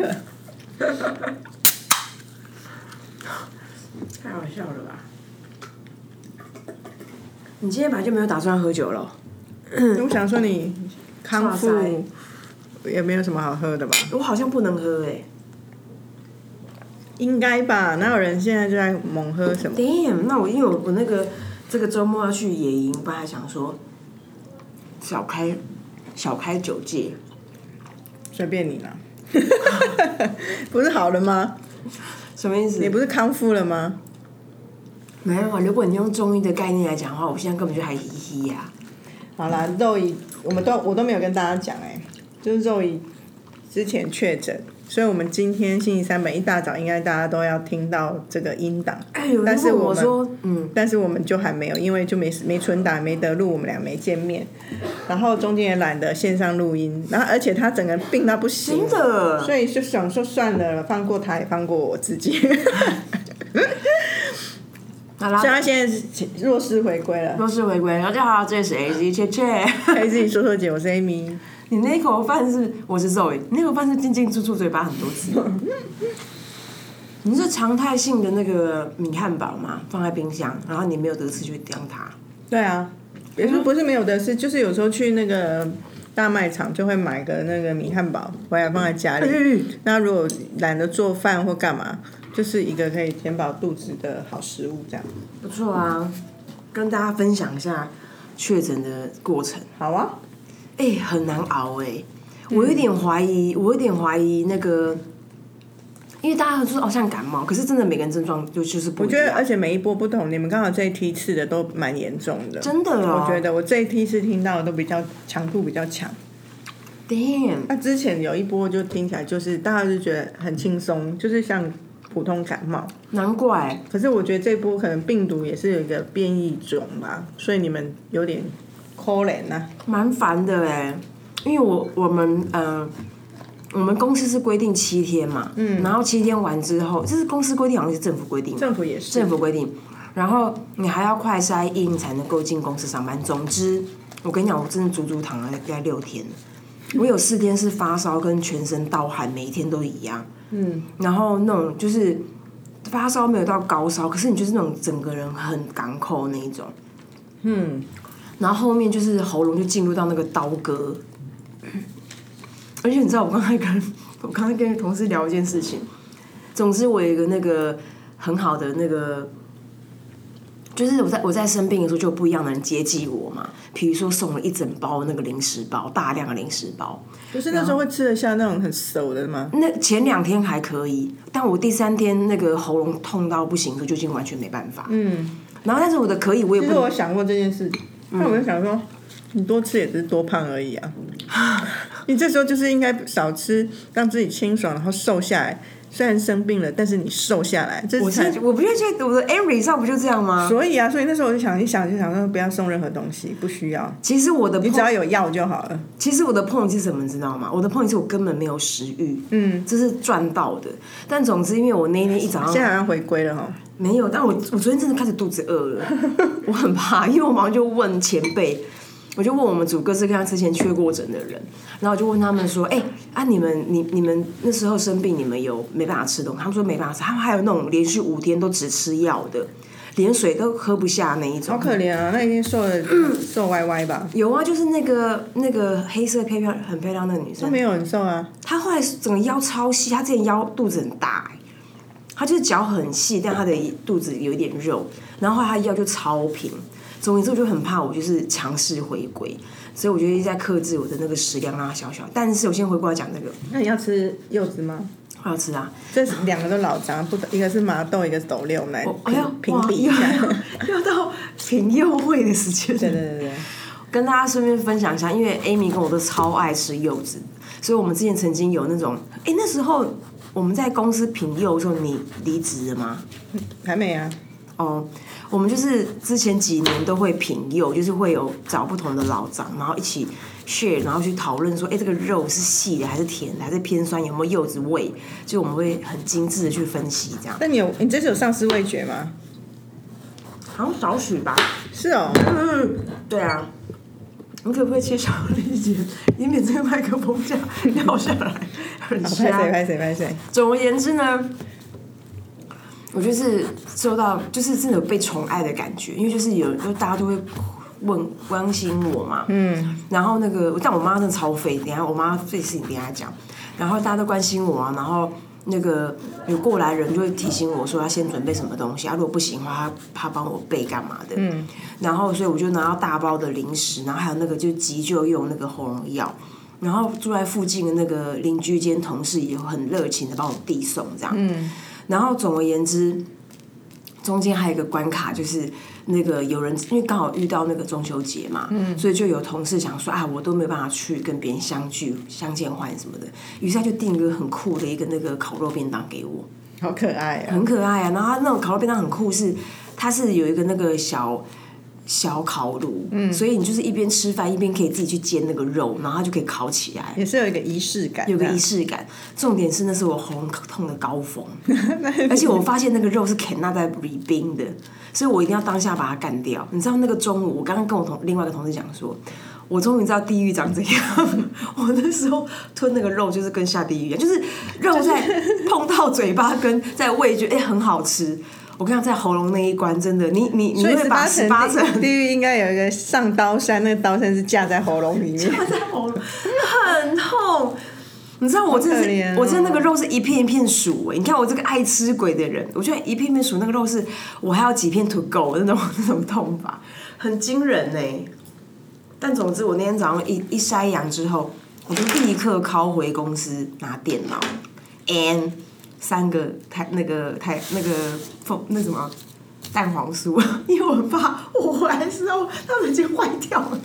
了。太好笑了吧？你今天本来就没有打算喝酒了，我想说你康复也没有什么好喝的吧？我好像不能喝哎、应该吧？哪有人现在就在猛喝什么？Damn，那我因为我我那个这个周末要去野营，本来想说小开小开酒戒，随便你啦。不是好了吗？什么意思？你不是康复了吗？没有啊，如果你用中医的概念来讲的话，我现在根本就还嘻嘻呀、好啦，肉姨，我们都我都没有跟大家讲哎、就是肉姨之前确诊，所以我们今天星期三本一大早应该大家都要听到这个音档，哎，有人问但是我说，嗯，但是我们就还没有，因为就没没存档，没得录，我们俩没见面，然后中间也懒得线上录音，然后而且他整个病到不行，真的，所以就想说算了，放过他，也放过我自己。好啦所以，他现在是弱势回归了。弱势回归。大家好，这里是 A Z 切切。可以自己说说姐，我是 Amy。你那口饭是我是 Zoe，你那口饭是进进出出嘴巴很多次。你是常态性的那个米汉堡嘛，放在冰箱，然后你没有得吃就丢它。对啊，也是不是没有得吃，就是有时候去那个大卖场就会买个那个米汉堡回来放在家里。嗯那如果懒得做饭或干嘛，就是一个可以填饱肚子的好食物，这样。不错啊，跟大家分享一下确诊的过程。好啊，哎、很难熬哎、我有点怀疑，我有点怀疑那个，因为大家都说哦像感冒，可是真的每个人症状就就是不一我觉得。而且每一波不同，你们刚好这一批次的都蛮严重的。真的哦，我觉得我这一批次听到的都比较强度比较强。damn，那之前有一波就听起来就是大家就觉得很轻松，就是像普通感冒。难怪可是我觉得这波可能病毒也是有一个变异种吧，所以你们有点可怜呐、蛮烦的哎，因为我我们呃。我们公司是规定七天嘛，嗯，然后七天完之后，这是公司规定，好像是政府规定，政府也是政府规定，然后你还要快筛阴才能够进公司上班。总之，我跟你讲，我真的足足躺了大概六天，我有四天是发烧跟全身盗汗，每一天都一样。嗯，然后那种就是发烧没有到高烧，可是你就是那种整个人很港口那一种。嗯，然后后面就是喉咙就进入到那个刀割，而且你知道，我刚才跟 我刚才跟同事聊一件事情。总之，我有一个那个很好的那个，就是我在我在生病的时候，就有不一样的人接济我嘛。比如说送了一整包那个零食包，大量的零食包。不是那时候会吃得下那种很熟的吗？那前两天还可以，但我第三天那个喉咙痛到不行，就已经完全没办法。嗯。然后，但是我的可以，我也其不能实我想过这件事，那我就想说，你多吃也只是多胖而已啊。你这时候就是应该少吃，让自己清爽，然后瘦下来。虽然生病了，但是你瘦下来，这是我不就觉得我的 every 上不就这样吗？所以啊，所以那时候我就想一想，就想说不要送任何东西，不需要，其实我的你只要有药就好了。其实我的 point 是什么，你知道吗？我的 point 是我根本没有食欲，嗯，这是赚到的。但总之，因为我那一天一早上现在好像回归了哈。没有，但我我昨天真的开始肚子饿了，我很怕，因为我马上就问前辈，我就问我们组各式各样之前缺过诊的人，然后我就问他们说，哎、啊你们你你们那时候生病，你们有没办法吃东西？他们说没办法吃，他们还有那种连续五天都只吃药的，连水都喝不下那一种。好可怜啊，那一定瘦的瘦歪歪吧？有啊，就是那个那个黑色漂漂很漂亮那个女生，她没有很瘦啊。她后来整个腰超细，她之前腰肚子很大、欸，她就是脚很细，但她的肚子有一点肉，然后后来她腰就超平。总之，我就很怕我就是强势回归，所以我就一直在克制我的那个食量，啊小小。但是我先回过来讲那个，那你要吃柚子吗？我要吃啊！这是两个都老张，不，一个是麻豆，一个是斗六，奶哎呀评，比一下。又又到品柚会的时间，对对对对，跟大家顺便分享一下，因为 Amy 跟我都超爱吃柚子，所以我们之前曾经有那种，哎、那时候我们在公司品柚的时候，你离职了吗？还没啊。哦，我们就是之前几年都会品柚，就是会有找不同的老长，然后一起 share，然后去讨论说，哎，这个肉是细的还是甜的，还是偏酸，有没有柚子味？就我们会很精致的去分析，这样。那你有你这次有丧失味觉吗？好像少许吧。是哦，嗯，对啊。你可不可以切小力一点，以免这个麦克风这样掉下来？很好拍谁瞎。拍谁拍谁，总而言之呢，我就是受到就是真的有被宠爱的感觉，因为就是有就大家都会问关心我嘛，嗯，然后那个但我妈真的超废，等下我妈废事情等一下讲，然后大家都关心我啊，然后。那个有过来人就会提醒我说要先准备什么东西啊，如果不行的话，他他帮我备干嘛的。嗯，然后所以我就拿到大包的零食，然后还有那个就急救用那个喉咙药，然后住在附近的那个邻居间同事也很热情的帮我递送这样。嗯，然后总而言之，中间还有一个关卡就是那个有人因为刚好遇到那个中秋节嘛，嗯，所以就有同事想说啊，我都没有办法去跟别人相聚、相见欢什么的，于是他就订一个很酷的一个那个烤肉便当给我。好可爱啊！很可爱啊。然后他那种烤肉便当很酷是，它是有一个那个小小烤炉，嗯，所以你就是一边吃饭一边可以自己去煎那个肉，然后它就可以烤起来，也是有一个仪式感，有个仪式感。重点是那是我喉咙痛的高峰，而且我发现那个肉是肯纳在里冰的，所以我一定要当下把它干掉。你知道那个中午，我刚刚跟我同另外一个同事讲说。我终于知道地狱长怎样。我那时候吞那个肉就是跟下地狱一样，就是肉在碰到嘴巴跟在味觉，哎、很好吃。我跟你讲，在喉咙那一关，真的，你你你会把十八层地地狱应该有一个上刀山，那个刀山是架在喉咙里面。架在喉咙很痛。你知道我真的是，我真的那个肉是一片一片数哎、你看我这个爱吃鬼的人，我觉得一片一片数那个肉是，我还要几片 to go 的那种那种痛法，很惊人哎、但总之，我那天早上一一筛阳之后，我就立刻拷回公司拿电脑，and 三个台那个台那个凤那什么蛋黄酥，因为我很怕我回来的时候它们已经坏掉了。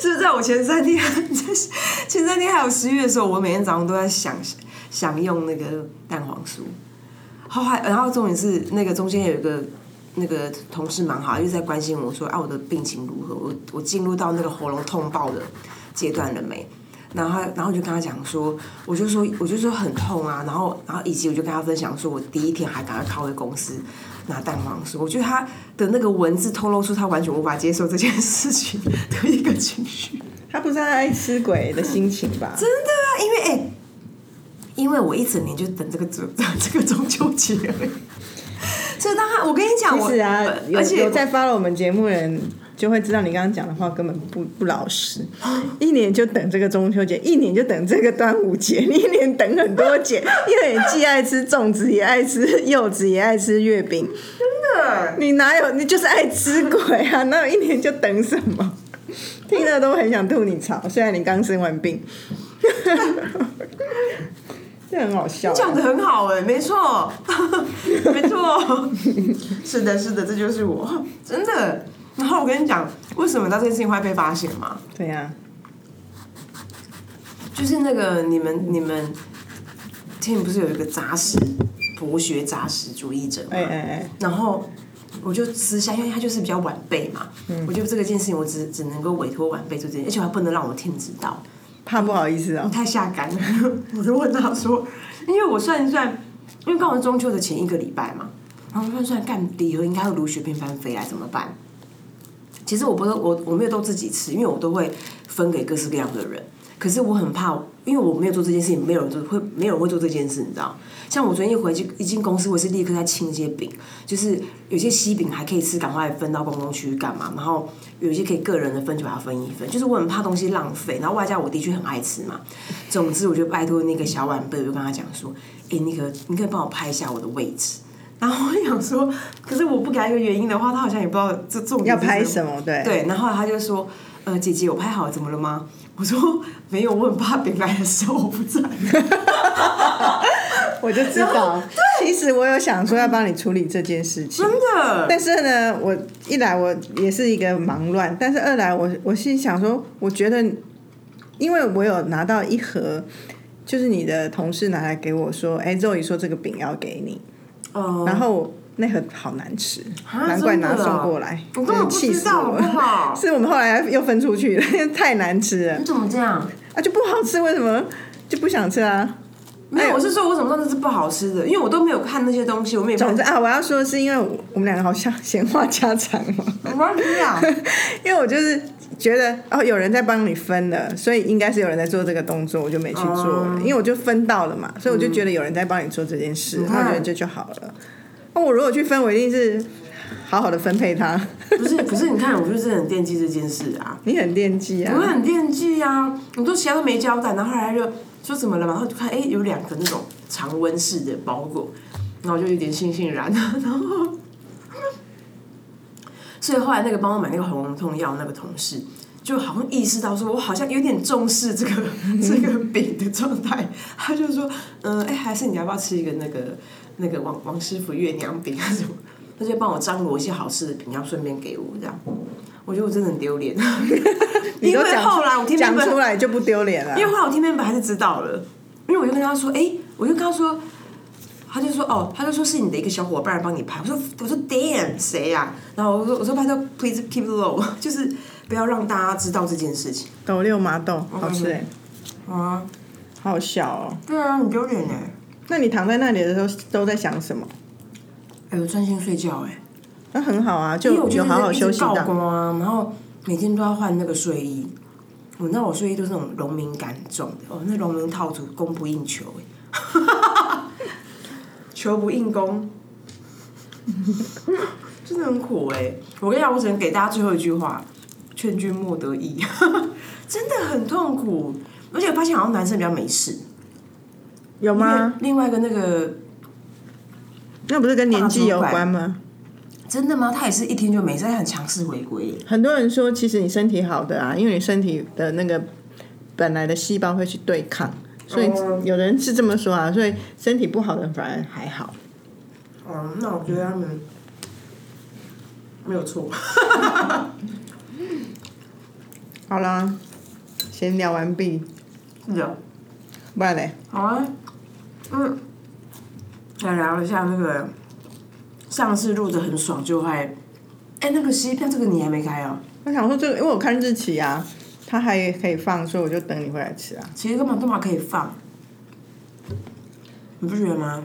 就是在我前三天，前三天还有十一月的时候，我每天早上都在想想用那个蛋黄酥。后还然后重点是那个中间有一个那个同事蛮好，一直在关心我说啊我的病情如何，我我进入到那个喉咙痛爆的阶段了没？然后他然后我就跟他讲说，我就说我就说很痛啊，然后然后以及我就跟他分享说我第一天还赶快靠回公司拿蛋黄酥，我觉得他的那个文字透露出他完全无法接受这件事情的一个情绪。他不是他爱吃鬼的心情吧？真的啊，因为哎、因为我一整年就等这个中这个中秋节。所以当他，我跟你讲，我啊，有而且有在发了我们节目人就会知道，你刚刚讲的话根本不不老实。一年就等这个中秋节，一年就等这个端午节，你一年等很多节，因为你既爱吃粽子，也爱吃柚子，也爱吃月饼。真的，你哪有？你就是爱吃鬼啊！哪有一年就等什么？听了都很想吐你槽。虽然你刚生完病，这很好笑啊。讲的很好哎、没错，没错，是的，是的，这就是我，真的。然后我跟你讲，为什么到这件事情会被发现吗？对呀、就是那个你们你们，之前不是有一个杂食博学杂食主义者吗？哎哎哎，然后我就私下，因为他就是比较晚辈嘛，我觉得这个件事情我只只能够委托晚辈做这件，而且我还不能让我天知道，怕不好意思哦。太下感了。我就问他说，因为我算一算，因为刚好是中秋的前一个礼拜嘛，然后我算一算干礼盒应该会如雪片般飞来，怎么办？其实我不是我我没有都自己吃，因为我都会分给各式各样的人。可是我很怕，因为我没有做这件事情，没有人做会没有人会做这件事，你知道？像我昨天一回去一进公司，我是立刻在清一些饼，就是有些西饼还可以吃，赶快分到公共区干嘛？然后有一些可以个人的分就把它分一分，就是我很怕东西浪费，然后外加我的确很爱吃嘛。总之，我就拜托那个小晚辈，我就跟他讲说：“哎、那个你可以帮我拍一下我的位置。”然后我想说，可是我不给他一个原因的话，他好像也不知道这重点要拍什么？对，对，然后他就说：“呃，姐姐，我拍好了，怎么了吗？”我说：“没有，我很怕饼来的时候我不在。我就知道。其实我有想说要帮你处理这件事”情真，的，但是呢，我一来我也是一个忙乱，但是二来我我心想说，我觉得，因为我有拿到一盒，就是你的同事拿来给我说，哎，周宇说这个饼要给你，哦，然后那盒好难吃，啊难怪拿送过来，我根本不知道，好我不好了。是我们后来又分出去了，因为太难吃了你怎么这样？啊，就不好吃，为什么就不想吃啊？没有，我是说我怎么知道这是不好吃的？因为我都没有看那些东西，我们也不总之啊，我要说的是因为我我们两个好像 闲话家常嘛，没关系啊。因为我就是觉得哦有人在帮你分了，所以应该是有人在做这个动作，我就没去做了，因为我就分到了嘛，所以我就觉得有人在帮你做这件事，那我觉得这就好了。那我如果去分，我一定是好好的分配它。不是，可是你看，我就是很惦记这件事啊。你很惦记啊？我很惦记啊！我都其他都没交代，然后后来就说怎么了嘛？然后就看，哎，有两个那种常温式的包裹，然后就有点悻悻然，然后，所以后来那个帮我买那个喉咙痛药那个同事，就好像意识到说我好像有点重视这个 这个饼的状态，他就说，嗯，哎，还是你要不要吃一个那个那个王王师傅月娘饼还是什么？他就帮我张罗一些好吃的饼，要顺便给我这样。我觉得我真的很丢脸，因为后来我听讲出来就不丢脸了。因为后来我听面本还是知道了，因为我就跟他说，哎，我就跟他说，他就说，哦，他就说是你的一个小伙伴帮你拍。我说，我说，damn，谁呀？然后我说，我说，拜托，please keep low，就是不要让大家知道这件事情。豆六麻豆，好吃哎。啊，好小哦。对啊，很丢脸哎。那你躺在那里的时候都在想什么？哎，我专心睡觉哎。那很好啊，就有好好休息的。然后每天都要换那个睡衣，我那我睡衣都是那种农民感重的哦，那农民套组供不应求哎，求不应功，真的很苦哎。我跟你讲，我只能给大家最后一句话：劝君莫得意，真的很痛苦。而且发现好像男生比较没事，有吗？另外一个那个，那不是跟年纪有关吗？真的吗？他也是一天就没事，很强势回归。很多人说，其实你身体好的啊，因为你身体的那个本来的细胞会去对抗，所以有人是这么说啊。所以身体不好的反而还好。哦，那我觉得他们没有错。好啦，闲聊完毕。是的。不然嘞？好啊。嗯。来聊一下那个。上次录的很爽，就会，哎，那个西片这个你还没开哦。我想说这个，因为我看日期啊，它还可以放，所以我就等你回来吃啊。其实根本都嘛可以放，你不觉得吗？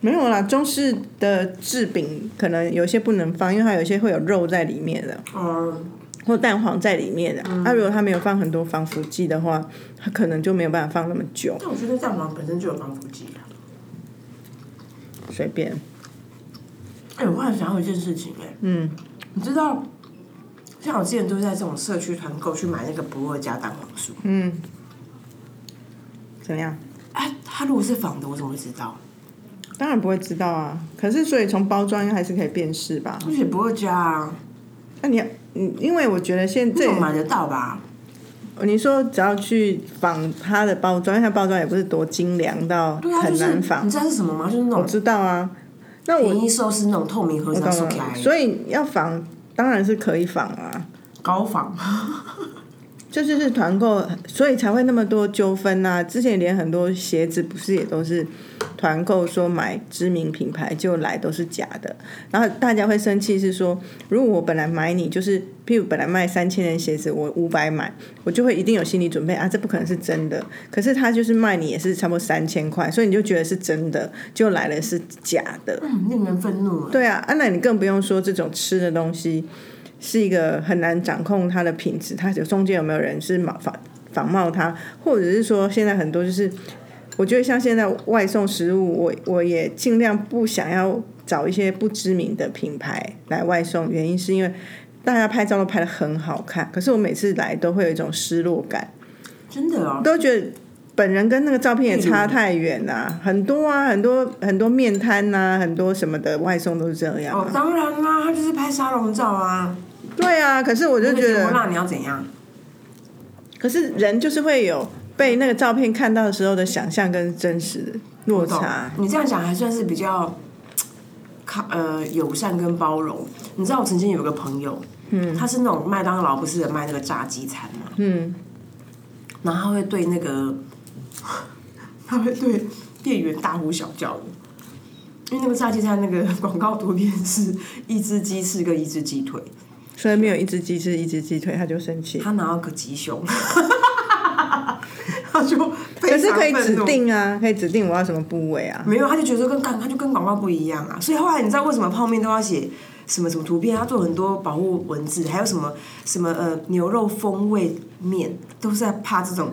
没有啦，中式的制饼可能有些不能放，因为它有些会有肉在里面的，嗯，或蛋黄在里面的。那如果它没有放很多防腐剂的话，它可能就没有办法放那么久。但我觉得蛋黄本身就有防腐剂啊。随便。哎，我还想到一件事情哎，嗯，你知道，像我之前都是在这种社区团购去买那个不二家蛋黄酥，嗯，怎么样？哎，它如果是仿的，我怎么会知道？当然不会知道啊。可是，所以从包装还是可以辨识吧？而且不二家啊，那你，嗯，因为我觉得现在买得到吧？你说只要去仿它的包装，因为它包装也不是多精良到很难仿。你知道是什么吗？就是那种我知道啊。那我一收是那种透明盒子所以要仿当然是可以仿啊，高仿，就是是团购，所以才会那么多纠纷呐。之前连很多鞋子不是也都是。团购说买知名品牌就来都是假的，然后大家会生气是说，如果我本来买你就是，譬如本来卖三千的鞋子，我五百买，我就会一定有心理准备啊，这不可能是真的。可是他就是卖你也是差不多三千块，所以你就觉得是真的，就来了是假的，嗯，令人愤怒。对啊，啊，那你更不用说这种吃的东西是一个很难掌控它的品质，它有中间有没有人是仿仿仿冒它，或者是说现在很多就是。我觉得像现在外送食物，我我也尽量不想要找一些不知名的品牌来外送，原因是因为大家拍照都拍的很好看，可是我每次来都会有一种失落感。真的哦，都觉得本人跟那个照片也差太远啦，很多啊，很多很多面摊呐，很多什么的外送都是这样。哦，当然啦，他就是拍沙龙照啊。对啊，可是我就觉得，那你要怎样？可是人就是会有。被那个照片看到的时候的想象跟真实的落差，你这样讲还算是比较，靠呃友善跟包容。你知道我曾经有个朋友，嗯，他是那种麦当劳不是卖那个炸鸡餐嘛，嗯，然后他会对那个，他会对店员大呼小叫的，因为那个炸鸡餐那个广告图片是一只鸡翅跟一只鸡腿，所以没有一只鸡翅一只鸡腿他就生气，他拿到个鸡胸。他就可是可以指定啊，可以指定我要什么部位啊？没有，他就觉得跟刚他就跟广告不一样啊。所以后来你知道为什么泡面都要写什么什么图片，他做很多保护文字，还有什么什么呃牛肉风味面，都是在怕这种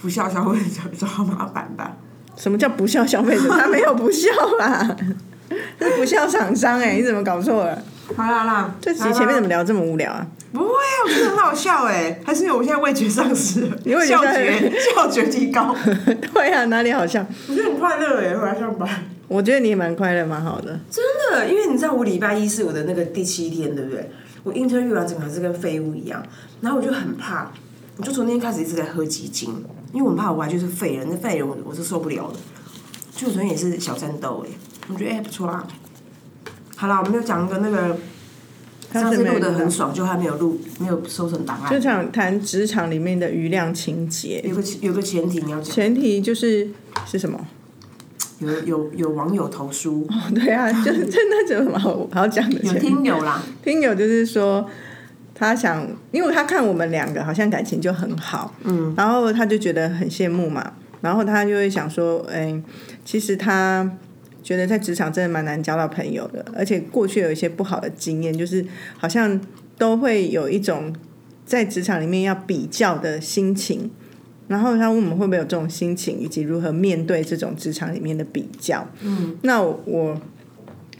不孝消费者找麻烦吧。什么叫不孝消费者？他没有不孝啦，这 是不孝厂商哎、你怎么搞错了？好啦好啦，这集前面怎么聊这么无聊啊？不会啊？我觉得很好笑哎，还是因为我现在味觉丧失了，你味觉丧嗅觉失嗅觉提高，对啊，哪里好笑？我觉得很快乐哎，回来上班。我觉得你也蛮快乐，蛮好的。真的，因为你知道我礼拜一是我的那个第七天，对不对？我 interview 完整个还是跟废物一样，然后我就很怕，我就从那天开始一直在喝鸡精，因为我很怕我完全是废人，那废人我我是受不了的。就我昨天也是小战斗哎，我觉得哎、不错啦。好啦，我们就讲一个那个上次录的很爽，就还没有录，没有收成档就。想谈职场里面的余量情节，有个有个前提你要讲，前提就是是什么？有有有网友投书，对啊，就是真的有什么好好讲的？听友啦，听友就是说，他想，因为他看我们两个好像感情就很好，嗯，然后他就觉得很羡慕嘛，然后他就会想说，哎、其实他觉得在职场真的蛮难交到朋友的，而且过去有一些不好的经验，就是好像都会有一种在职场里面要比较的心情。然后他问我们会不会有这种心情，以及如何面对这种职场里面的比较。嗯，那我我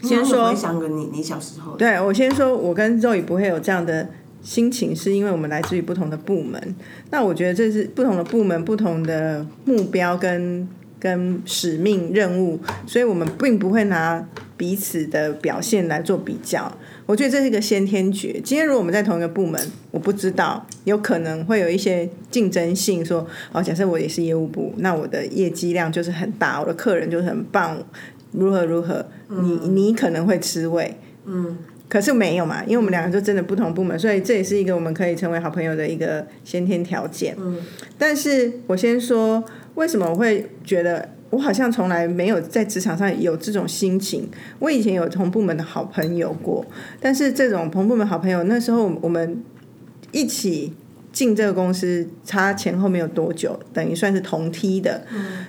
先说回想个你你小时候，对我先说，我跟肉 o 不会有这样的心情，是因为我们来自于不同的部门。那我觉得这是不同的部门、不同的目标跟跟使命任务，所以我们并不会拿彼此的表现来做比较。我觉得这是一个先天诀。今天如果我们在同一个部门，我不知道，有可能会有一些竞争性，说哦，假设我也是业务部，那我的业绩量就是很大，我的客人就是很棒，如何如何，你你可能会吃味。嗯可是没有嘛，因为我们两个就真的不同部门，所以这也是一个我们可以成为好朋友的一个先天条件。嗯，但是我先说，为什么我会觉得我好像从来没有在职场上有这种心情？我以前有同部门的好朋友过，但是这种同部门好朋友，那时候我们一起进这个公司，差前后没有多久，等于算是同梯的。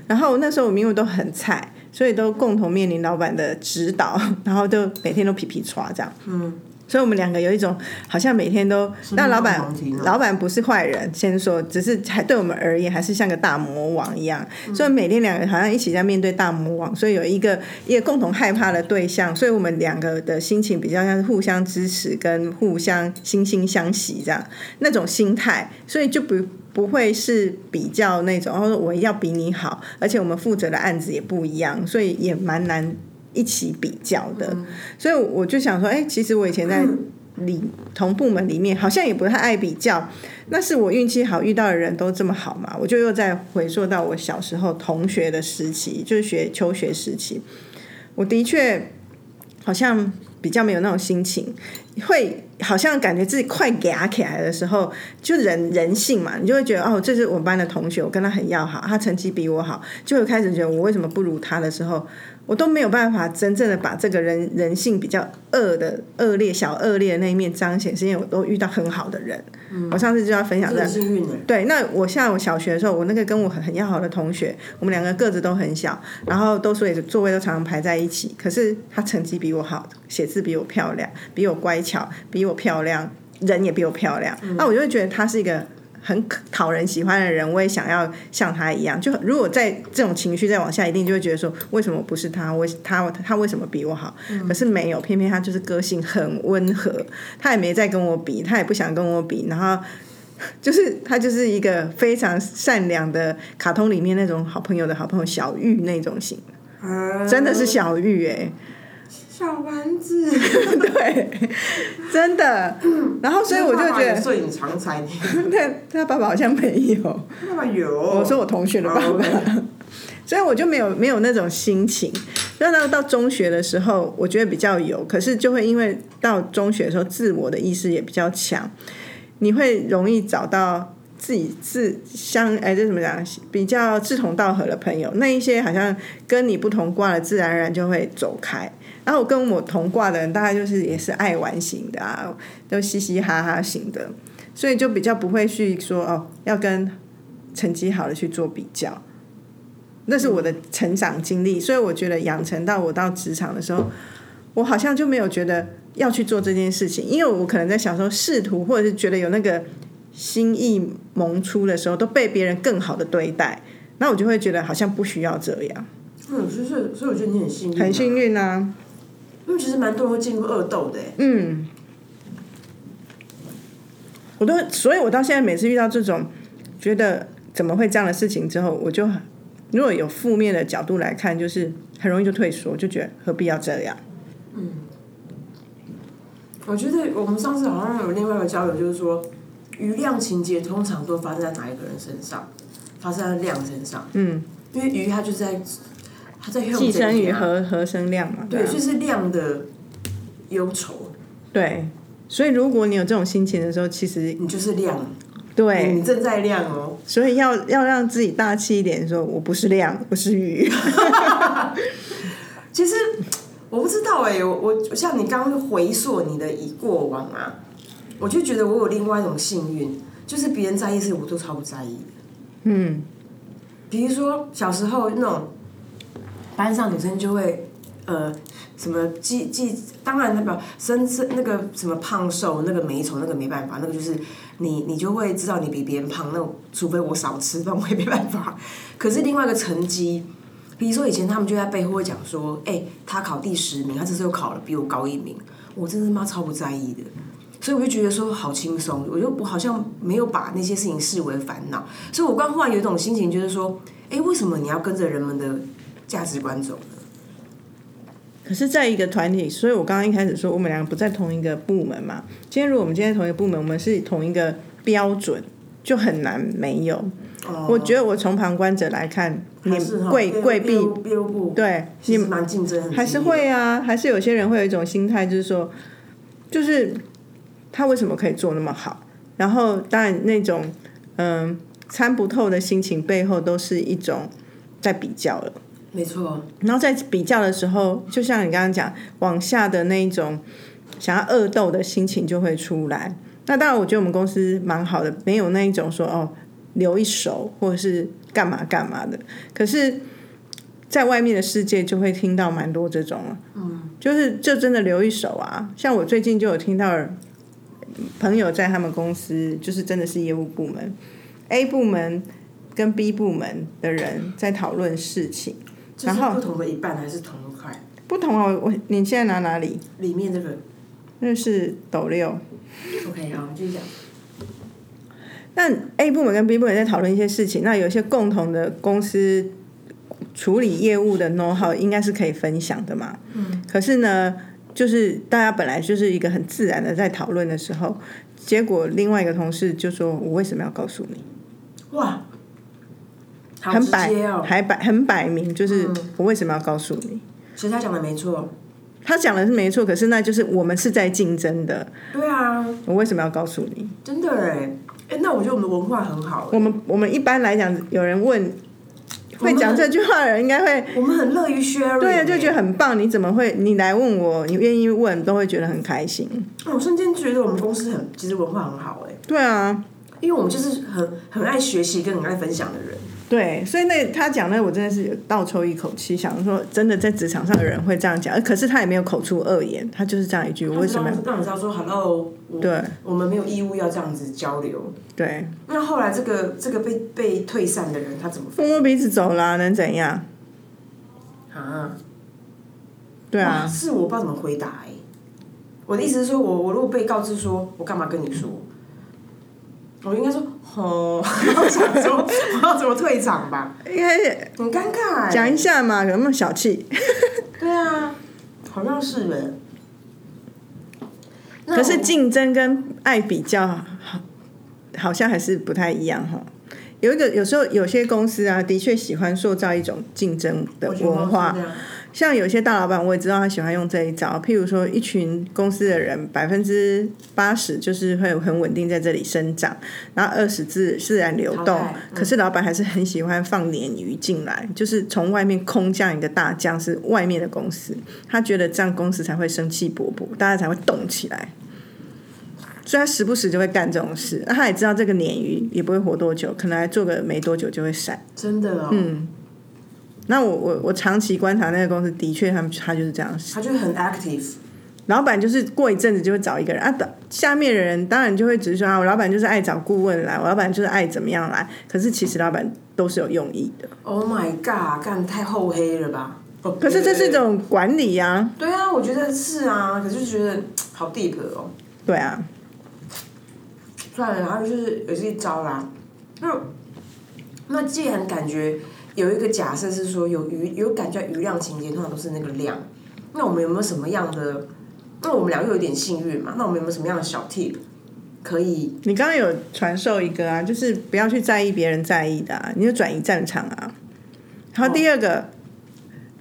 然后那时候我们因为都很菜，所以都共同面临老板的指导，然后就每天都皮皮刷这样。嗯。所以我们两个有一种好像每天都，那老板老板不是坏人，先说，只是还对我们而言还是像个大魔王一样，所以每天两个好像一起在面对大魔王，所以有一个一个共同害怕的对象，所以我们两个的心情比较像是互相支持跟互相惺惺相惜这样那种心态，所以就不。不会是比较那种，然后我要比你好，而且我们负责的案子也不一样，所以也蛮难一起比较的。所以我就想说，哎、其实我以前在 里同部门里面，好像也不太爱比较。那是我运气好，遇到的人都这么好嘛？我就又再回溯到我小时候同学的时期，就是学求学时期，我的确好像比较没有那种心情，会好像感觉自己快嘎起来的时候，就人人性嘛，你就会觉得哦，这是我们班的同学，我跟他很要好，他成绩比我好，就会开始觉得我为什么不如他的时候，我都没有办法真正的把这个人人性比较恶的恶劣小恶劣的那一面彰显，是因为我都遇到很好的人。我上次就要分享这真的幸运呢。对，那我像我小学的时候，我那个跟我很很要好的同学，我们两个个子都很小，然后都所以座位都常常排在一起。可是他成绩比我好，写字比我漂亮，比我乖巧，比我漂亮，人也比我漂亮。那我就会觉得他是一个很讨人喜欢的人，我也想要像他一样。就如果在这种情绪再往下，一定就会觉得说，为什么不是他？为他他为什么比我好？可是没有，偏偏他就是个性很温和，他也没再跟我比，他也不想跟我比，然后。就是他就是一个非常善良的卡通里面那种好朋友的好朋友小玉那种型，真的是小玉哎、小丸子，对，真的。然后所以我就觉得，摄影长才，他他爸爸好像没有。爸爸有。我说我同学的爸哦爸，所以我就没有没有那种心情。那到到中学的时候，我觉得比较有，可是就会因为到中学的时候，自我的意识也比较强，你会容易找到自己自相哎，这怎么讲？比较志同道合的朋友，那一些好像跟你不同挂的，自然而然就会走开。然后我跟我同挂的人，大概就是也是爱玩型的啊，都嘻嘻哈哈型的，所以就比较不会去说哦，要跟成绩好的去做比较。那是我的成长经历，所以我觉得养成到我到职场的时候，我好像就没有觉得要去做这件事情，因为我可能在小时候试图，或者是觉得有那个心意萌出的时候，都被别人更好的对待，那我就会觉得好像不需要这样，嗯，所以所以所以我觉得你很幸运，很幸。运啊，因为其实蛮多人会进入恶斗的，哎，嗯，我都，所以我到现在每次遇到这种觉得怎么会这样的事情之后，我就如果有负面的角度来看，就是很容易就退缩，就觉得何必要这样。我觉得我们上次好像有另外一个交流，就是说，余量情节通常都发生在哪一个人身上？发生在量身上。嗯，因为鱼它就是在它在寄生于和和和生量嘛，对，就是量的忧愁，对，所以如果你有这种心情的时候，其实你就是量，对，你正在量哦。所以要要让自己大气一点，说我不是量，我是鱼。其实我不知道哎、我我像你刚刚回溯你的以过往啊，我就觉得我有另外一种幸运，就是别人在意的事我都超不在意的。嗯，比如说小时候那种班上女生就会呃什么记记，当然那个身身那个什么胖瘦那个美丑那个没办法，那个就是你你就会知道你比别人胖，那除非我少吃，饭我也没办法。可是另外一个成绩，比如说以前他们就在背后会讲说，哎、他考第十名，他这次又考了比我高一名，我真的妈超不在意的。所以我就觉得说好轻松，我就我好像没有把那些事情视为烦恼，所以我刚忽然有一种心情，就是说，哎，为什么你要跟着人们的价值观走呢？可是在一个团体，所以我刚刚一开始说我们两个不在同一个部门嘛。今天如果我们今天同一个部门，我们是同一个标准，就很难没有。哦我觉得我从旁观者来看，你贵贵币对其实蛮竞争还是会啊，还是有些人会有一种心态，就是说，就是他为什么可以做那么好？然后当然那种嗯参不透的心情背后，都是一种在比较了。没错，然后在比较的时候，就像你刚刚讲，往下的那一种想要恶斗的心情就会出来。那当然，我觉得我们公司蛮好的，没有那一种说哦留一手或者是干嘛干嘛的。可是，在外面的世界就会听到蛮多这种了，嗯，就是就真的留一手啊。像我最近就有听到朋友在他们公司，就是真的是业务部门，A 部门跟 B 部门的人在讨论事情。这是不同的一半还是同一块？不同哦，我你现在拿哪里？里面这个那是斗六。OK，好，继续讲。那 A 部门跟 B 部门在讨论一些事情，那有一些共同的公司处理业务的 know how 应该是可以分享的嘛。嗯。可是呢，就是大家本来就是一个很自然的在讨论的时候，结果另外一个同事就说：“我为什么要告诉你？”哇，很摆。还摆很摆明，就是我为什么要告诉你？其实他讲的没错，他讲的是没错，可是那就是我们是在竞争的，对啊，我为什么要告诉你？真的哎，哎，那我觉得我们的文化很好，我们我们一般来讲，有人问会讲这句话的人，应该会我们很乐于 share，对啊，就觉得得，很棒。你怎么会你来问我，你愿意问，都会觉得很开心。我瞬间觉得我们公司很其实文化很好哎，对啊，因为我们就是很很爱学习跟很爱分享的人。对，所以那他讲那我真的是有倒抽一口气，想说真的在职场上的人会这样讲，可是他也没有口出恶言，他就是这样一句，我为什么要？让你知道说 hello？我对我们没有义务要这样子交流。对，那后来这个这个被被退散的人，他怎么摸摸鼻子走啦，能怎样？啊？对啊，是我不知道怎么回答哎、我的意思是说，我我如果被告知说，我干嘛跟你说？我应该说，哦，我想说我要怎么退场吧，应该很尴尬哎、讲一下嘛，有没有小气？对啊，好像是哎、那可是我竞争跟爱比较，好好像还是不太一样哈。有一个有时候有些公司啊，的确喜欢塑造一种竞争的文化像有些大老板，我也知道他喜欢用这一招。譬如说，一群公司的人，百分之八十就是会很稳定在这里生长，然后二十自自然流动。嗯可是老板还是很喜欢放鲶鱼进来，就是从外面空降一个大将，是外面的公司，他觉得这样公司才会生气勃勃，大家才会动起来。所以他时不时就会干这种事。那他也知道这个鲶鱼也不会活多久，可能还做个没多久就会散。真的哦，嗯那我我我长期观察那个公司，的确他们他就是这样，他就很 active，老板就是过一阵子就会找一个人啊，等下面的人当然就会只是说啊，我老板就是爱找顾问来，我老板就是爱怎么样来。可是其实老板都是有用意的。Oh my god，干太厚黑了吧？哦可是这是一种管理呀、对啊，我觉得是啊，可是就觉得好 deep 哦。对啊，算了，然后就是也是一招啦。那那既然感觉有一个假设是说有余有感觉余量情节，通常都是那个量。那我们有没有什么样的？那我们俩又有点幸运嘛？那我们有没有什么样的小 tip 可以？你刚刚有传授一个啊，就是不要去在意别人在意的、啊，你就转移战场啊。然后第二个，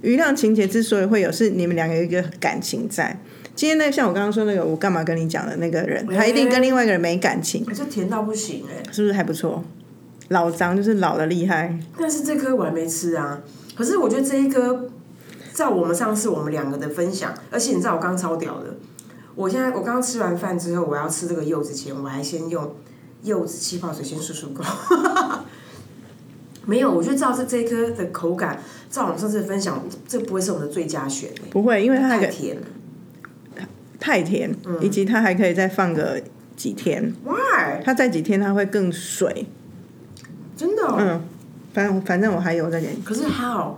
余量情节之所以会有，是你们两个有一个感情在。今天那个像我刚刚说那个，我干嘛跟你讲的那个人，他一定跟另外一个人没感情，可是甜到不行哎、是不是还不错？老张就是老的厉害，但是这颗我还没吃啊。可是我觉得这一颗，照我们上次我们两个的分享，而且你知道我刚刚超屌的，我现在我刚刚吃完饭之后，我要吃这个柚子前，我还先用柚子气泡水先漱漱口。没有，我觉得照这这一颗的口感，照我们上次分享，这不会是我们的最佳选、欸、不会，因为它太甜了。太甜，以及它还可以再放个几天，Why？它再几天它会更水。真的、哦？嗯，反正反正我还有在点，可是 how？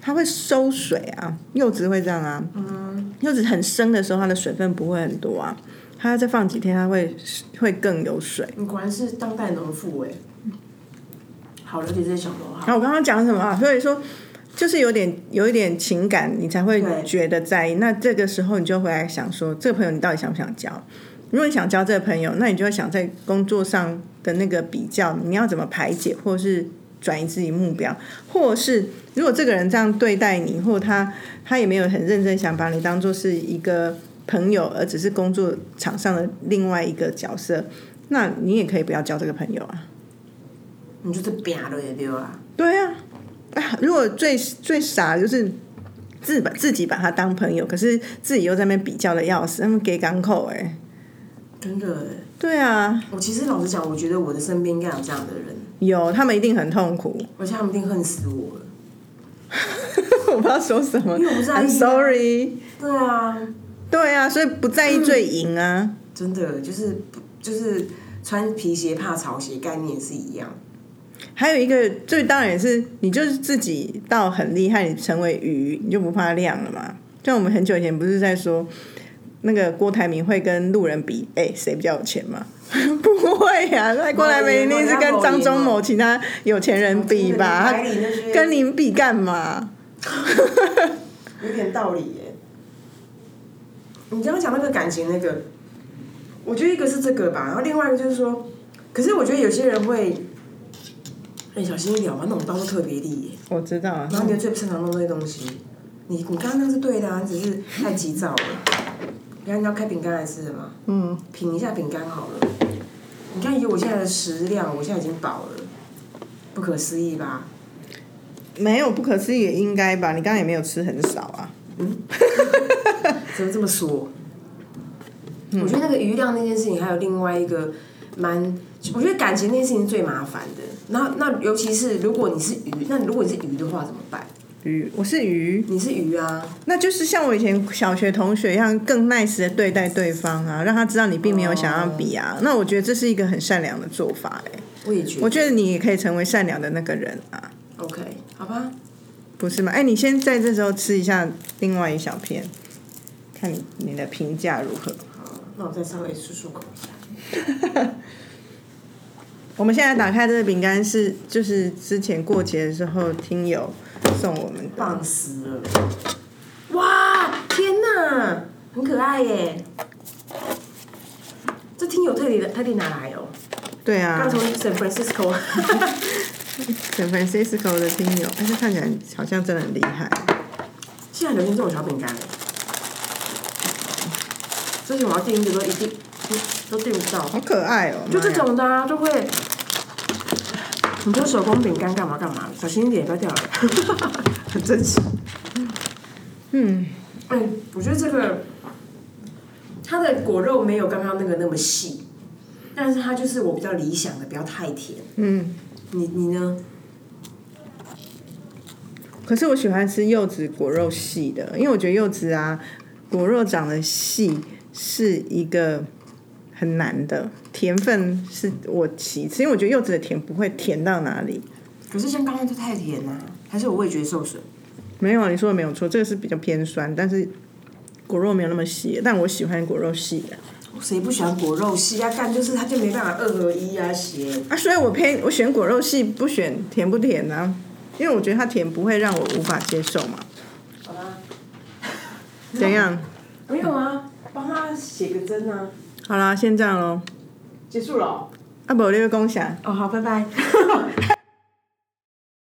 它会收水啊，柚子会这样啊。嗯。柚子很生的时候，它的水分不会很多啊，它再放几天，它会会更有水。你果然是当代农妇哎、好了解这些小农然好。后我刚刚讲什么啊？所以说，就是有点有一点情感，你才会对觉得在意。那这个时候，你就回来想说，这个朋友你到底想不想交？如果你想交这个朋友，那你就会想在工作上的那个比较，你要怎么排解，或是转移自己目标，或是如果这个人这样对待你，或他他也没有很认真想把你当做是一个朋友，而只是工作场上的另外一个角色，那你也可以不要交这个朋友啊。你就是扁了也丢啊。对啊，啊，如果最最傻的就是自把自己把他当朋友，可是自己又在那边比较的要死，他们给港口哎、真的哎，对啊，我其实老实讲，我觉得我的身边应该有这样的人，有他们一定很痛苦，而且他们一定恨死我了。我不知道说什么因为我不在意啊，I'm sorry。对啊，对啊，所以不在意最赢啊。真的就是就是穿皮鞋怕潮鞋概念是一样。还有一个最当然也是，你就是自己到很厉害，你成为鱼，你就不怕亮了嘛。像我们很久以前不是在说，那个郭台铭会跟路人比，哎、谁比较有钱吗？不会呀、那郭台铭一定是跟张忠谋其他有钱人比吧？跟您比干嘛？有点道理耶。你刚刚讲那个感情那个，我觉得一个是这个吧，然后另外一个就是说，可是我觉得有些人会，哎、小心一点，我那种刀都特别利耶。我知道啊，然后你又最不擅长弄这些东西，你你刚刚那是对的啊，只是太急躁了。你看你要开饼干来吃的吗？嗯，品一下饼干好了。你看以我现在的食量，我现在已经饱了，不可思议吧？没有不可思议也应该吧？你刚刚也没有吃很少啊。嗯 怎么这么说？我觉得那个余量那件事情，还有另外一个蛮，我觉得感情那件事情是最麻烦的。那那尤其是如果你是鱼，那如果你是鱼的话怎么办？鱼，我是鱼，你是鱼啊，那就是像我以前小学同学一样，更 nice 的对待对方啊，让他知道你并没有想要比啊。那我觉得这是一个很善良的做法哎、我也觉得。我觉得你也可以成为善良的那个人啊，OK，好吧。不是吗？哎、你先在这时候吃一下另外一小片，看你你的评价如何。好，那我再稍微漱漱口一下。我们现在打开这个饼干是就是之前过节的时候听友送我们的，棒死了！哇，天哪，很可爱耶！这听友特地的特地拿来哦，对啊刚从 San Francisco。，San Francisco 的听友，但是看起来好像真的很厉害。现在流行这种小饼干耶，之前我要订一个都一定都订不到，好可爱哦！就这种的啊，就会。你说手工饼干干嘛干嘛？小心一点，不要掉了。很真实。嗯，哎，我觉得这个它的果肉没有刚刚那个那么细，但是它就是我比较理想的，不要太甜。嗯，你你呢？可是我喜欢吃柚子果肉细的，因为我觉得柚子啊，果肉长得细是一个很难的，甜分是我其次，因为我觉得柚子的甜不会甜到哪里。可是像刚刚就太甜啦、还是我味觉受损？没有啊，你说的没有错，这个是比较偏酸，但是果肉没有那么细，但我喜欢果肉细的谁不喜欢果肉细啊？干就是它就没办法二合一啊，鞋。啊，所以我偏我选果肉细，不选甜不甜啊，因为我觉得它甜不会让我无法接受嘛。好啦。怎样？没有啊，帮他写个针啊。好啦，先这样喽。结束了哦。啊，无，你要讲啥？哦，好，拜拜。